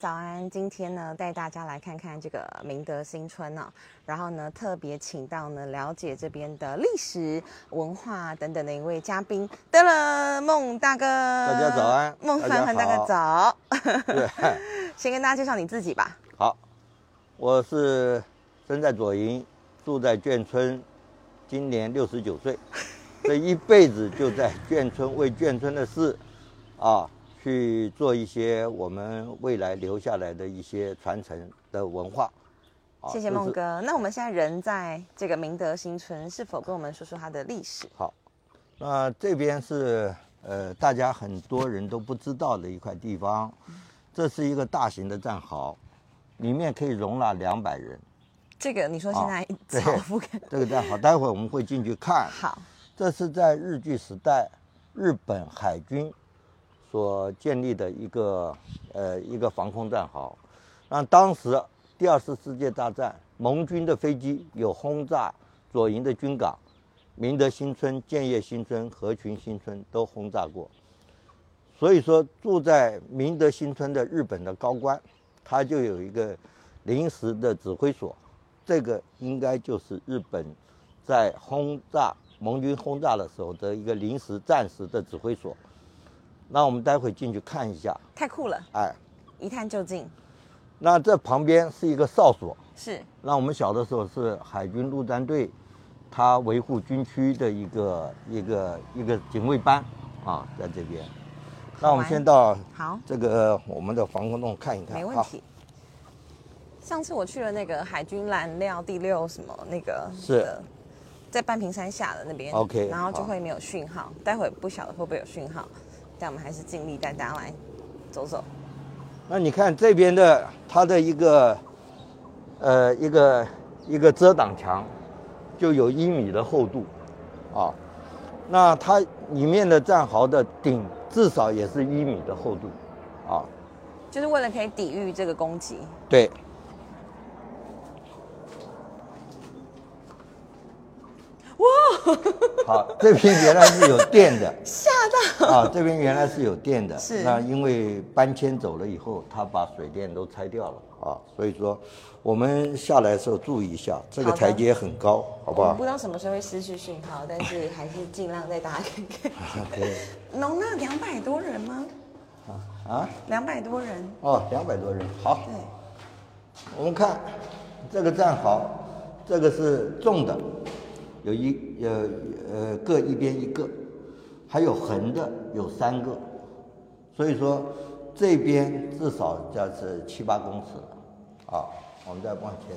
早安，今天呢带大家来看看这个明德新村呢，然后呢特别请到呢了解这边的历史文化等等的一位嘉宾，得了孟大哥，大家早安，孟凡凡大哥早，对，先跟大家介绍你自己吧。好，我是生在左营，住在眷村，今年六十九岁，这一辈子就在眷村为眷村的事，啊。去做一些我们未来留下来的一些传承的文化。谢谢孟哥。那我们现在人在这个明德新村，是否跟我们说说它的历史？好，那这边是呃大家很多人都不知道的一块地方。这是一个大型的战壕，里面可以容纳两百人。这个你说现在 对这个战壕，待会儿我们会进去看。好，这是在日据时代，日本海军。所建立的一个呃一个防空战壕，那当时第二次世界大战，盟军的飞机有轰炸左营的军港，明德新村、建业新村、合群新村都轰炸过。所以说，住在明德新村的日本的高官，他就有一个临时的指挥所，这个应该就是日本在轰炸盟军轰炸的时候的一个临时暂时的指挥所。那我们待会进去看一下，太酷了！哎，一探究竟。那这旁边是一个哨所，是。那我们小的时候是海军陆战队，他维护军区的一个一个一个警卫班啊，在这边。那我们先到好这个我们的防空洞看一看。没问题。上次我去了那个海军燃料第六什么那个是，在半屏山下的那边，OK，然后就会没有讯号，待会不晓得会不会有讯号。但我们还是尽力带大家来走走。那你看这边的它的一个呃一个一个遮挡墙，就有一米的厚度啊。那它里面的战壕的顶至少也是一米的厚度啊。就是为了可以抵御这个攻击。对。哇！好，这边原来是有电的，吓到啊！这边原来是有电的，是那因为搬迁走了以后，他把水电都拆掉了啊，所以说我们下来的时候注意一下，这个台阶很高，好不好？不知道什么时候会失去讯号，但是还是尽量带大家看看。可以。容纳两百多人吗？啊啊！两百多人哦，两百多人，好。对。我们看这个站好，这个是重的。有一呃呃各一边一个，还有横的有三个，所以说这边至少就是七八公尺，啊，我们再往前。